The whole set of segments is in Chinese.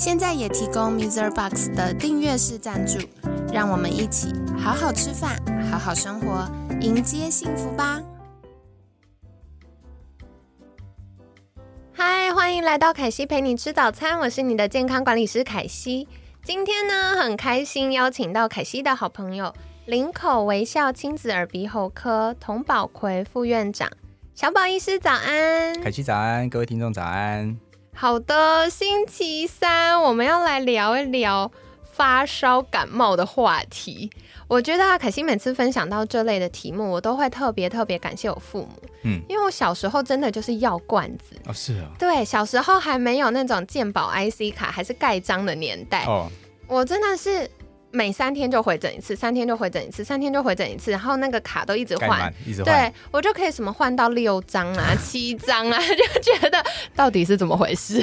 现在也提供 Mr. Box 的订阅式赞助，让我们一起好好吃饭，好好生活，迎接幸福吧！嗨，欢迎来到凯西陪你吃早餐，我是你的健康管理师凯西。今天呢，很开心邀请到凯西的好朋友林口微笑亲子耳鼻喉科童宝奎副院长小宝医师，早安！凯西早安，各位听众早安。好的，星期三我们要来聊一聊发烧感冒的话题。我觉得啊，凯西每次分享到这类的题目，我都会特别特别感谢我父母。嗯，因为我小时候真的就是药罐子哦，是啊，对，小时候还没有那种健保 IC 卡，还是盖章的年代哦，我真的是。每三天就回诊一次，三天就回诊一次，三天就回诊一次，然后那个卡都一直换，对我就可以什么换到六张啊、七张啊，就觉得到底是怎么回事？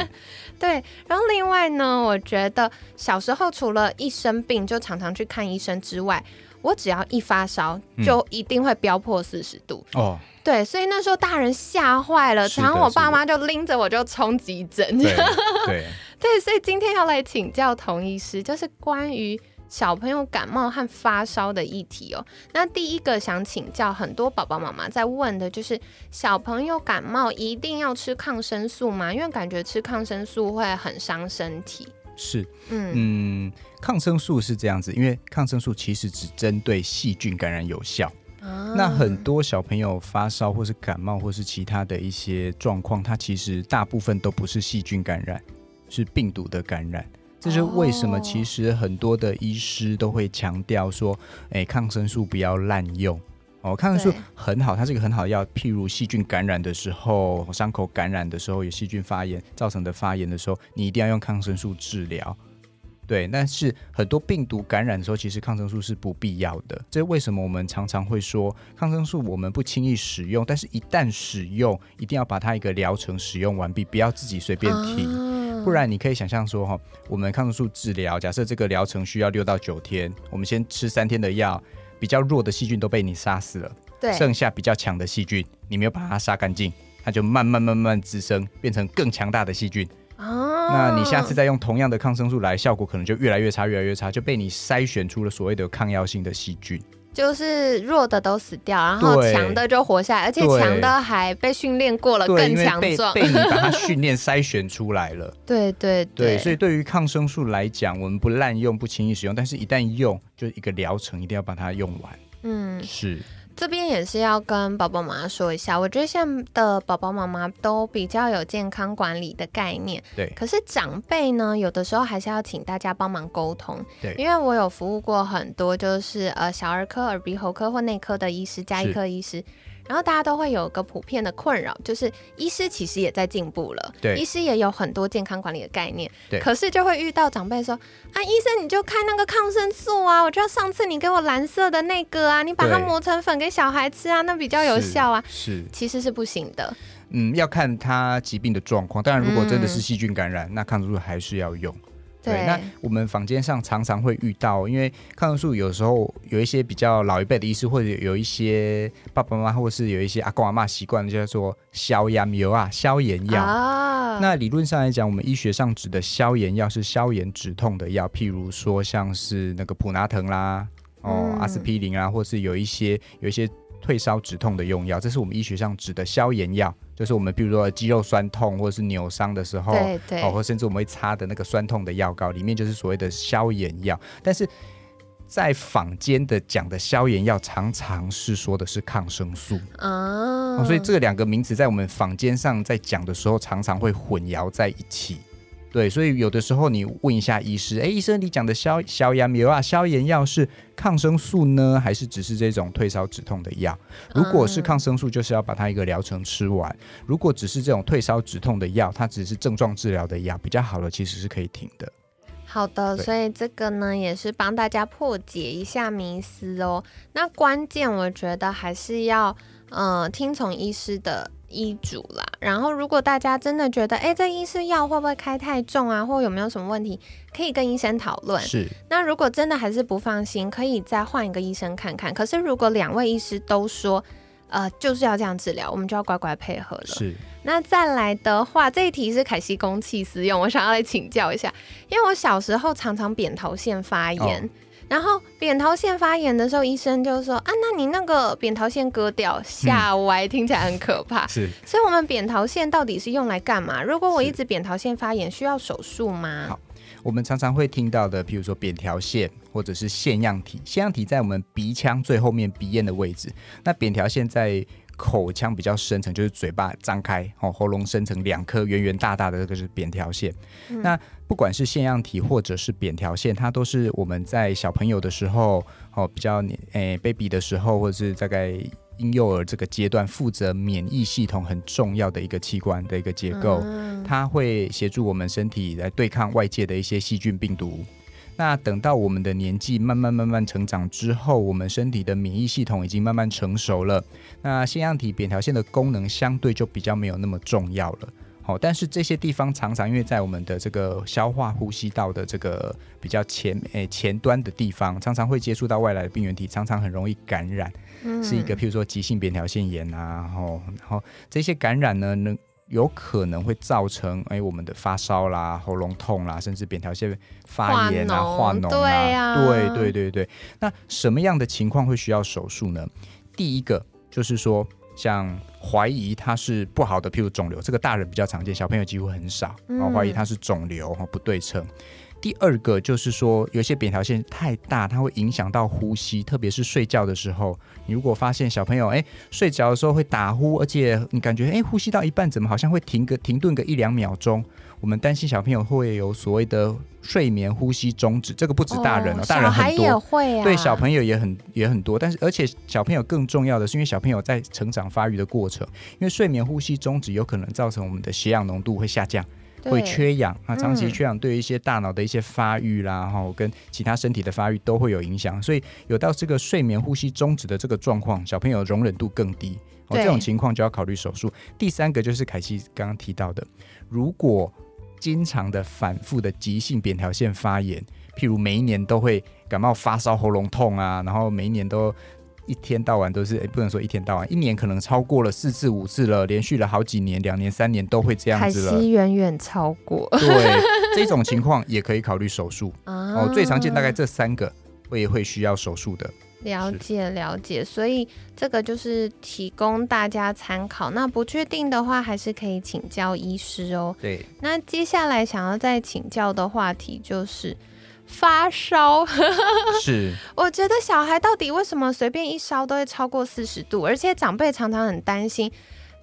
对。然后另外呢，我觉得小时候除了一生病就常常去看医生之外，我只要一发烧就一定会飙破四十度哦。对，所以那时候大人吓坏了，然后我爸妈就拎着我就冲急诊。对。对，所以今天要来请教童医师，就是关于小朋友感冒和发烧的议题哦。那第一个想请教很多宝宝妈妈在问的，就是小朋友感冒一定要吃抗生素吗？因为感觉吃抗生素会很伤身体。是，嗯嗯，抗生素是这样子，因为抗生素其实只针对细菌感染有效。那很多小朋友发烧或是感冒或是其他的一些状况，它其实大部分都不是细菌感染。是病毒的感染，这是为什么？其实很多的医师都会强调说，哎，抗生素不要滥用哦。抗生素很好，它是一个很好的药。譬如细菌感染的时候，伤口感染的时候，有细菌发炎造成的发炎的时候，你一定要用抗生素治疗。对，但是很多病毒感染的时候，其实抗生素是不必要的。这为什么我们常常会说抗生素我们不轻易使用，但是一旦使用，一定要把它一个疗程使用完毕，不要自己随便停。不然你可以想象说哈，我们抗生素治疗，假设这个疗程需要六到九天，我们先吃三天的药，比较弱的细菌都被你杀死了，对，剩下比较强的细菌，你没有把它杀干净，它就慢慢慢慢滋生，变成更强大的细菌。哦，那你下次再用同样的抗生素来，效果可能就越来越差，越来越差，就被你筛选出了所谓的抗药性的细菌。就是弱的都死掉，然后强的就活下来，而且强的还被训练过了，更强壮。被你把它 训练筛选出来了。对对对，所以对于抗生素来讲，我们不滥用，不轻易使用，但是一旦用，就一个疗程一定要把它用完。嗯，是。这边也是要跟宝宝妈妈说一下，我觉得现在的宝宝妈妈都比较有健康管理的概念，对。可是长辈呢，有的时候还是要请大家帮忙沟通，对。因为我有服务过很多，就是呃小儿科、耳鼻喉科或内科的医师、加医科医师。然后大家都会有个普遍的困扰，就是医师其实也在进步了，对，医师也有很多健康管理的概念，对。可是就会遇到长辈说啊，医生你就开那个抗生素啊，我知道上次你给我蓝色的那个啊，你把它磨成粉给小孩吃啊，那比较有效啊，是，其实是不行的。嗯，要看他疾病的状况，当然如果真的是细菌感染，那抗生素还是要用。对，那我们坊间上常常会遇到，因为抗生素有时候有一些比较老一辈的医师，或者有一些爸爸妈妈，或是有一些阿公阿妈习惯叫做消炎油啊、消炎药。啊，那理论上来讲，我们医学上指的消炎药是消炎止痛的药，譬如说像是那个普拿疼啦、哦阿司匹林啊，或是有一些有一些退烧止痛的用药，这是我们医学上指的消炎药。就是我们，比如说肌肉酸痛或者是扭伤的时候，对对，哦，或甚至我们会擦的那个酸痛的药膏，里面就是所谓的消炎药。但是在坊间的讲的消炎药，常常是说的是抗生素啊，所以这两个名词在我们坊间上在讲的时候，常常会混淆在一起。对，所以有的时候你问一下医师，哎，医生，你讲的消消炎药啊，消炎药是抗生素呢，还是只是这种退烧止痛的药？如果是抗生素，就是要把它一个疗程吃完；如果只是这种退烧止痛的药，它只是症状治疗的药，比较好的其实是可以停的。好的，所以这个呢也是帮大家破解一下迷思哦。那关键我觉得还是要，嗯，听从医师的医嘱啦。然后如果大家真的觉得，哎，这医师药会不会开太重啊，或有没有什么问题，可以跟医生讨论。是。那如果真的还是不放心，可以再换一个医生看看。可是如果两位医师都说，呃，就是要这样治疗，我们就要乖乖配合了。是。那再来的话，这一题是凯西公器私用，我想要来请教一下，因为我小时候常常扁桃腺发炎，然后扁桃腺发炎的时候，医生就说啊，那你那个扁桃腺割掉，吓歪，听起来很可怕。是。所以，我们扁桃腺到底是用来干嘛？如果我一直扁桃腺发炎，需要手术吗？好，我们常常会听到的，譬如说扁桃腺。或者是腺样体，腺样体在我们鼻腔最后面鼻咽的位置，那扁桃腺在口腔比较深层，就是嘴巴张开哦，喉咙深层两颗圆圆大大的，这个是扁条腺。那不管是腺样体或者是扁条腺，它都是我们在小朋友的时候哦，比较诶 baby 的时候，或者是大概婴幼儿这个阶段，负责免疫系统很重要的一个器官的一个结构，它会协助我们身体来对抗外界的一些细菌病毒。那等到我们的年纪慢慢慢慢成长之后，我们身体的免疫系统已经慢慢成熟了，那腺样体扁桃腺的功能相对就比较没有那么重要了。好，但是这些地方常常因为在我们的这个消化呼吸道的这个比较前诶前端的地方，常常会接触到外来的病原体，常常很容易感染，是一个譬如说急性扁桃腺炎啊，然后然后这些感染呢能。有可能会造成哎，我们的发烧啦、喉咙痛啦，甚至扁桃腺发炎啊、化脓啊，对对对对。那什么样的情况会需要手术呢？第一个就是说，像怀疑它是不好的，譬如肿瘤，这个大人比较常见，小朋友几乎很少。然后怀疑它是肿瘤哈，不对称。第二个就是说，有些扁桃腺太大，它会影响到呼吸，特别是睡觉的时候。你如果发现小朋友哎睡着的时候会打呼，而且你感觉哎呼吸到一半怎么好像会停个停顿个一两秒钟，我们担心小朋友会有所谓的睡眠呼吸中止。这个不止大人哦，大人很多，对小朋友也很也很多。但是而且小朋友更重要的是，因为小朋友在成长发育的过程，因为睡眠呼吸中止有可能造成我们的血氧浓度会下降。会缺氧啊，长期缺氧对一些大脑的一些发育啦，哈，跟其他身体的发育都会有影响。所以有到这个睡眠呼吸终止的这个状况，小朋友容忍度更低，哦，这种情况就要考虑手术。第三个就是凯西刚刚提到的，如果经常的反复的急性扁桃腺发炎，譬如每一年都会感冒发烧、喉咙痛啊，然后每一年都。一天到晚都是，不能说一天到晚，一年可能超过了四次五次了，连续了好几年，两年三年都会这样子了。远远超过。对，这种情况也可以考虑手术。哦，最常见大概这三个会会需要手术的。了解了解，所以这个就是提供大家参考。那不确定的话，还是可以请教医师哦。对。那接下来想要再请教的话题就是。发烧 是，我觉得小孩到底为什么随便一烧都会超过四十度，而且长辈常常很担心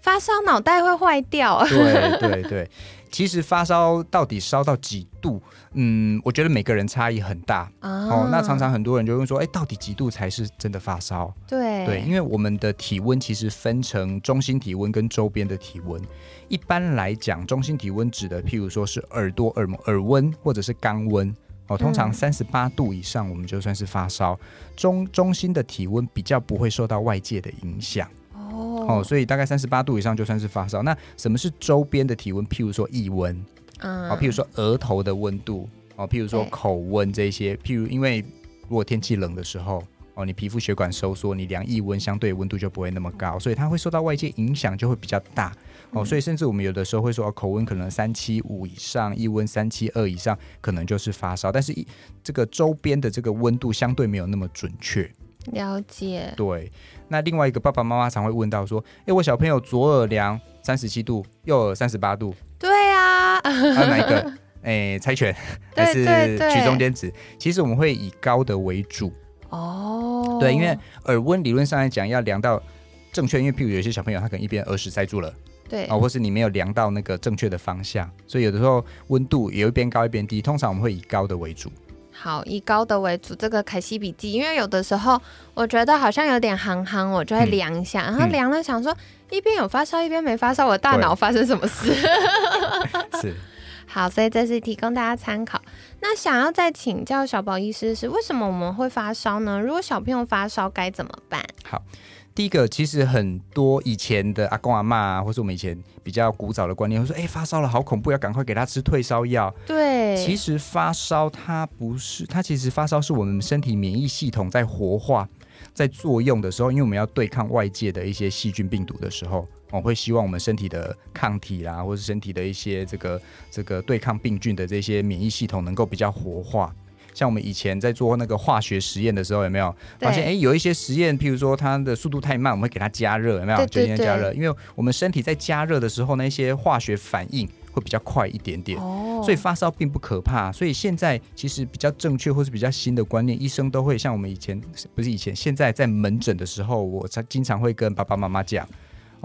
发烧脑袋会坏掉。对对对，其实发烧到底烧到几度，嗯，我觉得每个人差异很大哦。那常常很多人就会说，哎，到底几度才是真的发烧？对对，因为我们的体温其实分成中心体温跟周边的体温。一般来讲，中心体温指的，譬如说是耳朵耳耳温或者是肛温。哦，通常三十八度以上，我们就算是发烧。中中心的体温比较不会受到外界的影响。哦，哦，所以大概三十八度以上就算是发烧。那什么是周边的体温？譬如说腋温，嗯，哦，譬如说额头的温度，哦，譬如说口温这些。譬如因为如果天气冷的时候。哦，你皮肤血管收缩，你量腋温相对温度就不会那么高，所以它会受到外界影响就会比较大。哦，所以甚至我们有的时候会说，口温可能三七五以上，腋温三七二以上，可能就是发烧。但是这个周边的这个温度相对没有那么准确。了解。对。那另外一个爸爸妈妈常会问到说，哎，我小朋友左耳量三十七度，右耳三十八度。对啊。有 哪一个？哎，猜拳还是取中间值？其实我们会以高的为主。哦，对，因为耳温理论上来讲要量到正确，因为譬如有些小朋友他可能一边耳屎塞住了，对，啊，或是你没有量到那个正确的方向，所以有的时候温度有一边高一边低，通常我们会以高的为主。好，以高的为主，这个凯西笔记，因为有的时候我觉得好像有点憨憨，我就会量一下，然后量了想说一边有发烧一边没发烧，我大脑发生什么事？是。好，所以这是提供大家参考。那想要再请教小宝医师是，为什么我们会发烧呢？如果小朋友发烧该怎么办？好。第一个，其实很多以前的阿公阿妈啊，或是我们以前比较古早的观念，会说：“哎，发烧了，好恐怖，要赶快给他吃退烧药。”对，其实发烧它不是，它其实发烧是我们身体免疫系统在活化、在作用的时候，因为我们要对抗外界的一些细菌、病毒的时候，我会希望我们身体的抗体啦，或是身体的一些这个这个对抗病菌的这些免疫系统能够比较活化。像我们以前在做那个化学实验的时候，有没有发现？哎，有一些实验，譬如说它的速度太慢，我们会给它加热，有没有？就先加热，因为我们身体在加热的时候，那些化学反应会比较快一点点。哦。所以发烧并不可怕。所以现在其实比较正确或是比较新的观念，医生都会像我们以前不是以前，现在在门诊的时候，我才经常会跟爸爸妈妈讲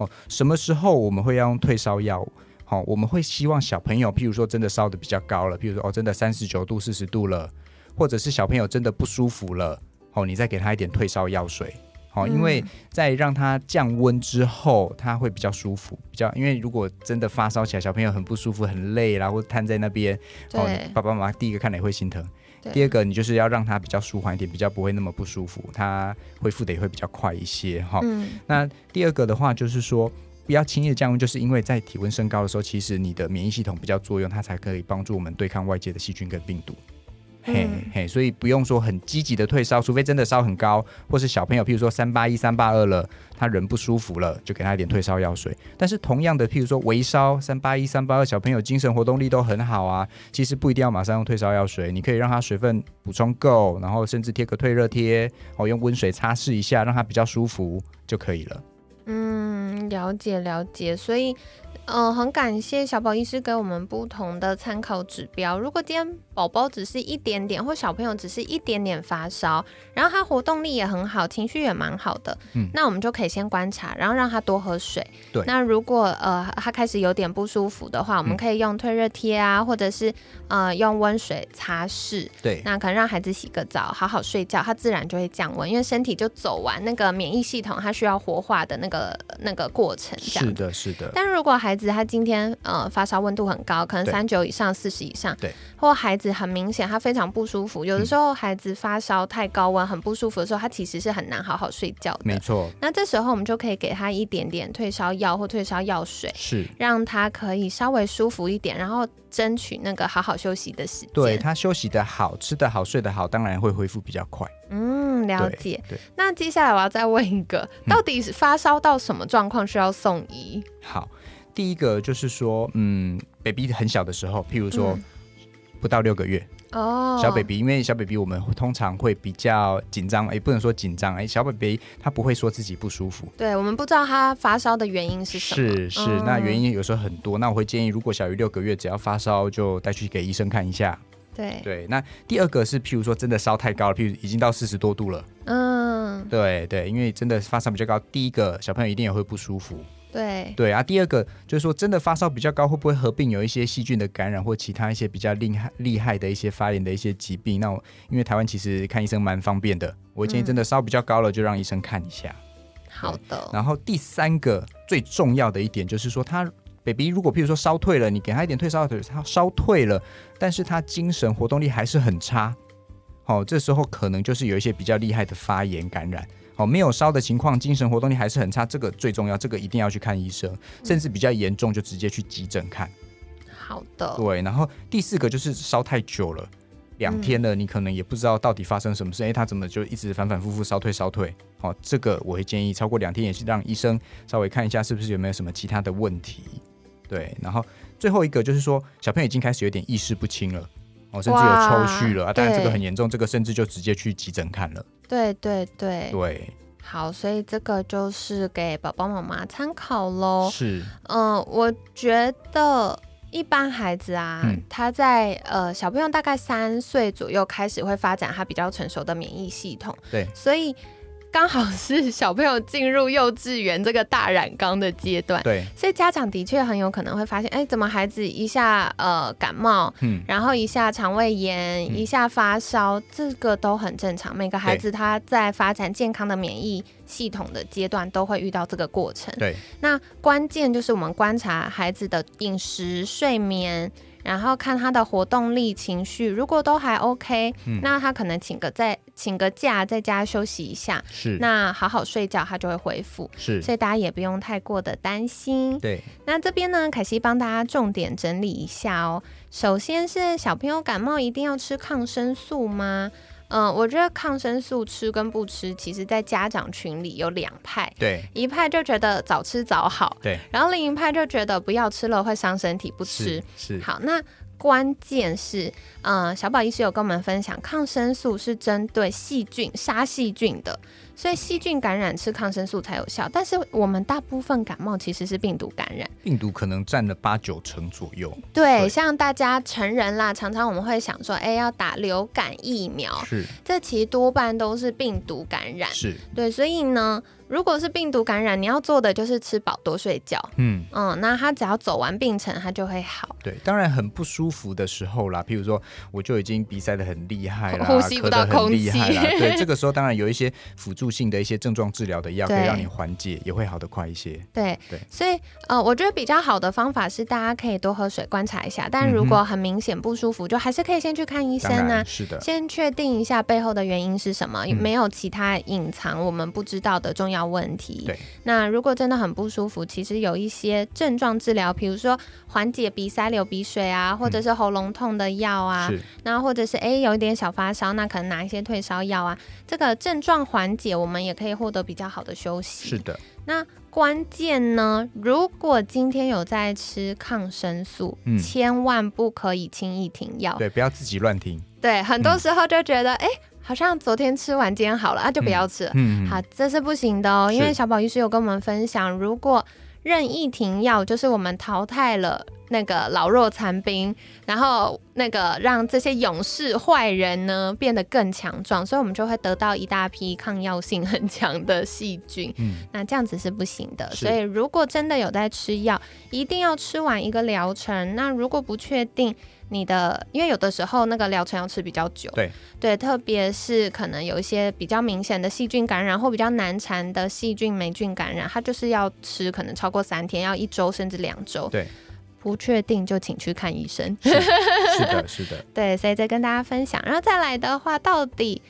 哦，什么时候我们会要用退烧药？好，我们会希望小朋友，譬如说真的烧的比较高了，譬如说哦，真的三十九度、四十度了。或者是小朋友真的不舒服了，哦，你再给他一点退烧药水，好，因为在让他降温之后，他会比较舒服，比较，因为如果真的发烧起来，小朋友很不舒服、很累然后瘫在那边，哦，爸爸妈妈第一个看了也会心疼，第二个你就是要让它比较舒缓一点，比较不会那么不舒服，它恢复的也会比较快一些，哈。那第二个的话就是说，不要轻易的降温，就是因为在体温升高的时候，其实你的免疫系统比较作用，它才可以帮助我们对抗外界的细菌跟病毒。嘿嘿，所以不用说很积极的退烧，除非真的烧很高，或是小朋友，譬如说三八一、三八二了，他人不舒服了，就给他一点退烧药水。但是同样的，譬如说微烧三八一、三八二，小朋友精神活动力都很好啊，其实不一定要马上用退烧药水，你可以让他水分补充够，然后甚至贴个退热贴，哦，用温水擦拭一下，让他比较舒服就可以了。嗯，了解了解，所以。嗯，很感谢小宝医师给我们不同的参考指标。如果今天宝宝只是一点点，或小朋友只是一点点发烧，然后他活动力也很好，情绪也蛮好的，嗯，那我们就可以先观察，然后让他多喝水。对。那如果呃他开始有点不舒服的话，我们可以用退热贴啊，或者是呃用温水擦拭。对。那可能让孩子洗个澡，好好睡觉，他自然就会降温，因为身体就走完那个免疫系统它需要活化的那个那个过程。是的，是的。但如果孩子他今天呃发烧温度很高，可能三九以上、四十以上，对，或孩子很明显他非常不舒服，有的时候孩子发烧太高温很不舒服的时候，他其实是很难好好睡觉的。没错。那这时候我们就可以给他一点点退烧药或退烧药水，是让他可以稍微舒服一点，然后争取那个好好休息的时间。对他休息的好、吃的好、睡得好，当然会恢复比较快。嗯，了解。对。那接下来我要再问一个，到底是发烧到什么状况需要送医？好。第一个就是说，嗯，baby 很小的时候，譬如说不到六个月哦，小 baby，因为小 baby 我们通常会比较紧张，也不能说紧张，哎，小 baby 他不会说自己不舒服，对我们不知道他发烧的原因是什么，是是，那原因有时候很多，那我会建议，如果小于六个月，只要发烧就带去给医生看一下，对。对。那第二个是譬如说真的烧太高了，譬如已经到四十多度了，嗯，对对，因为真的发烧比较高，第一个小朋友一定也会不舒服。对对啊，第二个就是说，真的发烧比较高，会不会合并有一些细菌的感染或其他一些比较厉害厉害的一些发炎的一些疾病？那我因为台湾其实看医生蛮方便的，我建议真的烧比较高了，就让医生看一下。好的。然后第三个最重要的一点就是说，他 baby 如果譬如说烧退了，你给他一点退烧药，他烧退了，但是他精神活动力还是很差，好，这时候可能就是有一些比较厉害的发炎感染。哦，没有烧的情况，精神活动力还是很差，这个最重要，这个一定要去看医生，甚至比较严重就直接去急诊看。好的。对，然后第四个就是烧太久了，两天了，你可能也不知道到底发生什么事，哎，他怎么就一直反反复复烧退烧退？哦，这个我会建议超过两天也是让医生稍微看一下是不是有没有什么其他的问题。对，然后最后一个就是说小朋友已经开始有点意识不清了。哦，甚至有抽搐了啊！当然这个很严重，这个甚至就直接去急诊看了。对对对对，好，所以这个就是给宝宝妈妈参考喽。是，嗯，我觉得一般孩子啊，他在呃小朋友大概三岁左右开始会发展他比较成熟的免疫系统。对，所以。刚好是小朋友进入幼稚园这个大染缸的阶段，对，所以家长的确很有可能会发现，哎，怎么孩子一下呃感冒，嗯，然后一下肠胃炎，一下发烧，这个都很正常。每个孩子他在发展健康的免疫系统的阶段都会遇到这个过程。对，那关键就是我们观察孩子的饮食、睡眠。然后看他的活动力、情绪，如果都还 OK，那他可能请个在请个假，在家休息一下，是那好好睡觉，他就会恢复。是，所以大家也不用太过的担心。对，那这边呢，凯西帮大家重点整理一下哦。首先是小朋友感冒一定要吃抗生素吗？嗯，我觉得抗生素吃跟不吃，其实在家长群里有两派。对，一派就觉得早吃早好。对，然后另一派就觉得不要吃了会伤身体，不吃。是。好，那关键是，呃，小宝医师有跟我们分享，抗生素是针对细菌杀细菌的。所以细菌感染吃抗生素才有效，但是我们大部分感冒其实是病毒感染，病毒可能占了八九成左右。对，像大家成人啦，常常我们会想说，哎，要打流感疫苗，是，这其实多半都是病毒感染。是对，所以呢。如果是病毒感染，你要做的就是吃饱多睡觉。嗯嗯，那他只要走完病程，他就会好。对，当然很不舒服的时候啦，譬如说我就已经鼻塞的很厉害啦，呼吸不到空气啦。对，这个时候当然有一些辅助性的一些症状治疗的药可以让你缓解，也会好得快一些。对对，所以呃，我觉得比较好的方法是大家可以多喝水，观察一下。但如果很明显不舒服，就还是可以先去看医生啊。是的，先确定一下背后的原因是什么，没有其他隐藏我们不知道的重要问题。对。那如果真的很不舒服，其实有一些症状治疗，比如说缓解鼻塞、流鼻水啊，或者是喉咙痛的药啊，那或者是哎有一点小发烧，那可能拿一些退烧药啊，这个症状缓解，我们也可以获得比较好的休息。是的。那关键呢，如果今天有在吃抗生素，千万不可以轻易停药。对，不要自己乱停。对，很多时候就觉得哎。好像昨天吃完，今天好了啊，就不要吃了。嗯，好，这是不行的哦，因为小宝医师有跟我们分享，如果任意停药，就是我们淘汰了那个老弱残兵，然后那个让这些勇士坏人呢变得更强壮，所以我们就会得到一大批抗药性很强的细菌。嗯，那这样子是不行的。所以如果真的有在吃药，一定要吃完一个疗程。那如果不确定，你的，因为有的时候那个疗程要吃比较久，对对，特别是可能有一些比较明显的细菌感染或比较难缠的细菌霉菌感染，它就是要吃可能超过三天，要一周甚至两周。对，不确定就请去看医生。是的，是的。对，所以再跟大家分享，然后再来的话，到底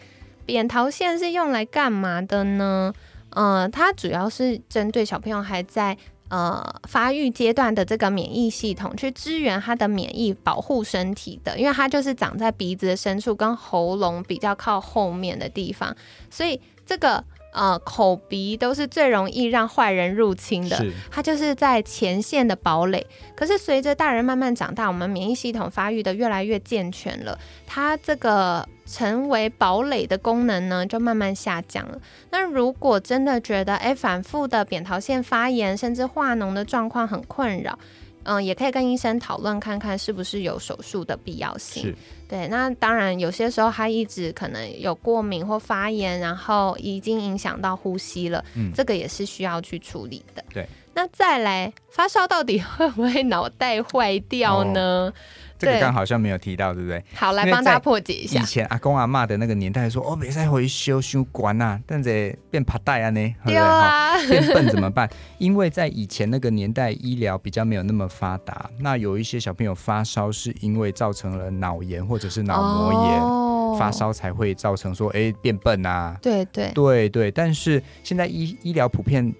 扁桃腺是用来干嘛的呢？嗯，它主要是针对小朋友还在。呃，发育阶段的这个免疫系统去支援它的免疫保护身体的，因为它就是长在鼻子的深处跟喉咙比较靠后面的地方，所以这个呃口鼻都是最容易让坏人入侵的。它就是在前线的堡垒。可是随着大人慢慢长大，我们免疫系统发育的越来越健全了，它这个。成为堡垒的功能呢，就慢慢下降了。那如果真的觉得哎，反复的扁桃腺发炎，甚至化脓的状况很困扰，嗯，也可以跟医生讨论看看是不是有手术的必要性。对，那当然有些时候他一直可能有过敏或发炎，然后已经影响到呼吸了，嗯，这个也是需要去处理的。对，那再来发烧到底会不会脑袋坏掉呢？这个刚好像没有提到，对不对？好，来帮大家破解一下。以前阿公阿妈的那个年代说，哦，别再回修修管呐，但是变怕带啊呢，对啊，变笨怎么办？因为在以前那个年代，医疗比较没有那么发达，那有一些小朋友发烧是因为造成了脑炎或者是脑膜炎，发烧才会造成说，哎，变笨啊。对对对对，但是现在医医疗普遍。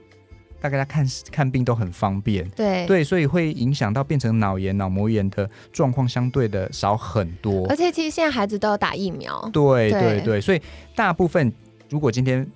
大概他看看病都很方便，对。对，所以会影响到变成脑炎、脑膜炎的状况相对的少很多。而且其实现在孩子都要打疫苗，对对。对，所以大部分如果今天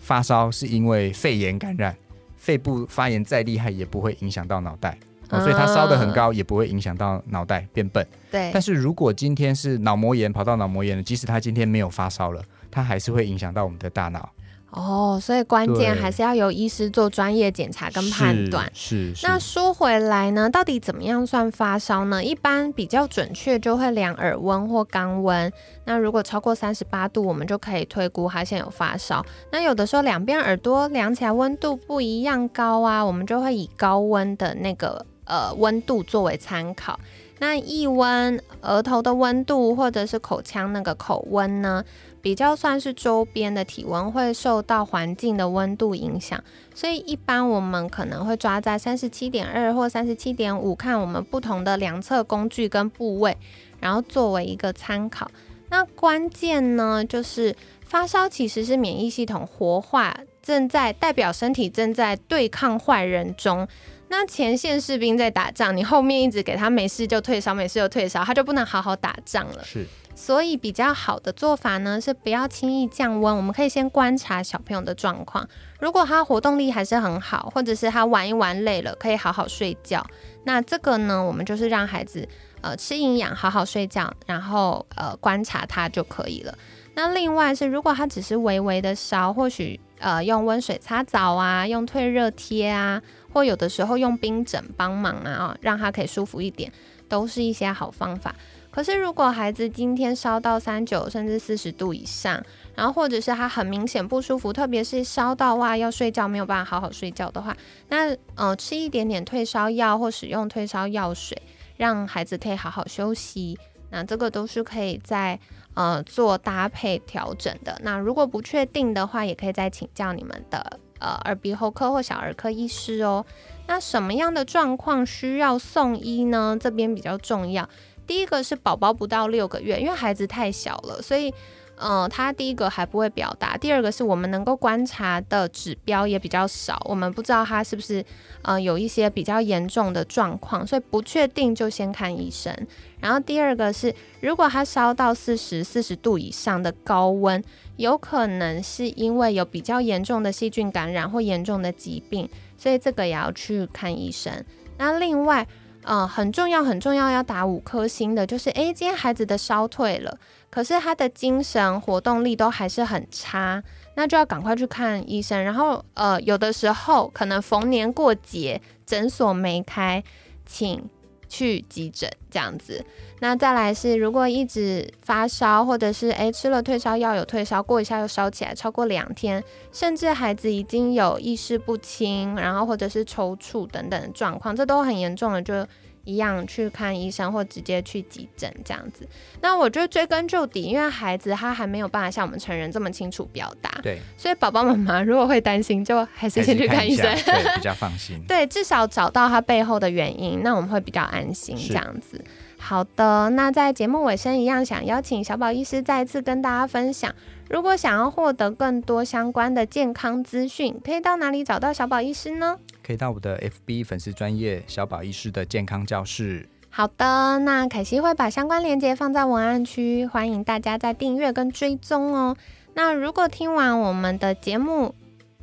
发烧是因为肺炎感染，肺部发炎再厉害也不会影响到脑袋，所以他烧的很高也不会影响到脑袋变笨。对，但是如果今天是脑膜炎跑到脑膜炎了，即使他今天没有发烧了，他还是会影响到我们的大脑。哦，所以关键还是要由医师做专业检查跟判断。是。那说回来呢，到底怎么样算发烧呢？一般比较准确就会量耳温或肛温。那如果超过三十八度，我们就可以推估他现在有发烧。那有的时候两边耳朵量起来温度不一样高啊，我们就会以高温的那个呃温度作为参考。那腋温、额头的温度或者是口腔那个口温呢，比较算是周边的体温会受到环境的温度影响，所以一般我们可能会抓在三十七点二或三十七点五，看我们不同的量测工具跟部位，然后作为一个参考。那关键呢，就是发烧其实是免疫系统活化，正在代表身体正在对抗坏人中。那前线士兵在打仗，你后面一直给他没事就退烧，没事就退烧，他就不能好好打仗了。是，所以比较好的做法呢，是不要轻易降温。我们可以先观察小朋友的状况，如果他活动力还是很好，或者是他玩一玩累了，可以好好睡觉。那这个呢，我们就是让孩子。呃，吃营养，好好睡觉，然后呃观察他就可以了。那另外是，如果他只是微微的烧，或许呃用温水擦澡啊，用退热贴啊，或有的时候用冰枕帮忙啊，让他可以舒服一点，都是一些好方法。可是如果孩子今天烧到三九甚至四十度以上，然后或者是他很明显不舒服，特别是烧到哇要睡觉没有办法好好睡觉的话，那呃吃一点点退烧药或使用退烧药水。让孩子可以好好休息，那这个都是可以在呃做搭配调整的。那如果不确定的话，也可以再请教你们的呃耳鼻喉科或小儿科医师哦。那什么样的状况需要送医呢？这边比较重要。第一个是宝宝不到六个月，因为孩子太小了，所以。嗯，他第一个还不会表达，第二个是我们能够观察的指标也比较少，我们不知道他是不是呃有一些比较严重的状况，所以不确定就先看医生。然后第二个是，如果他烧到四十四十度以上的高温，有可能是因为有比较严重的细菌感染或严重的疾病，所以这个也要去看医生。那另外，嗯，很重要很重要要打五颗星的，就是诶，今天孩子的烧退了。可是他的精神活动力都还是很差，那就要赶快去看医生。然后，呃，有的时候可能逢年过节诊所没开，请去急诊这样子。那再来是，如果一直发烧，或者是诶吃了退烧药有退烧，过一下又烧起来，超过两天，甚至孩子已经有意识不清，然后或者是抽搐等等状况，这都很严重了，就。一样去看医生或直接去急诊这样子，那我觉得追根究底，因为孩子他还没有办法像我们成人这么清楚表达，对，所以宝宝妈妈如果会担心，就还是先去看医生，对，比较放心。对，至少找到他背后的原因，那我们会比较安心这样子。好的，那在节目尾声一样，想邀请小宝医师再一次跟大家分享，如果想要获得更多相关的健康资讯，可以到哪里找到小宝医师呢？可以到我的 FB 粉丝专业小宝医师的健康教室。好的，那凯西会把相关链接放在文案区，欢迎大家在订阅跟追踪哦。那如果听完我们的节目，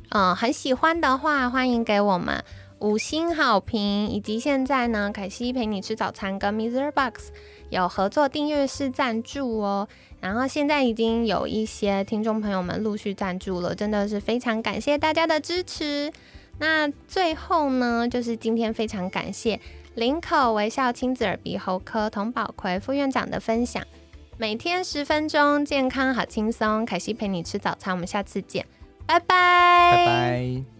嗯，很喜欢的话，欢迎给我们五星好评，以及现在呢，凯西陪你吃早餐跟 Miserbox 有合作订阅式赞助哦。然后现在已经有一些听众朋友们陆续赞助了，真的是非常感谢大家的支持。那最后呢，就是今天非常感谢林口微笑亲子耳鼻喉科童宝奎副院长的分享。每天十分钟，健康好轻松。凯西陪你吃早餐，我们下次见，拜拜，拜拜。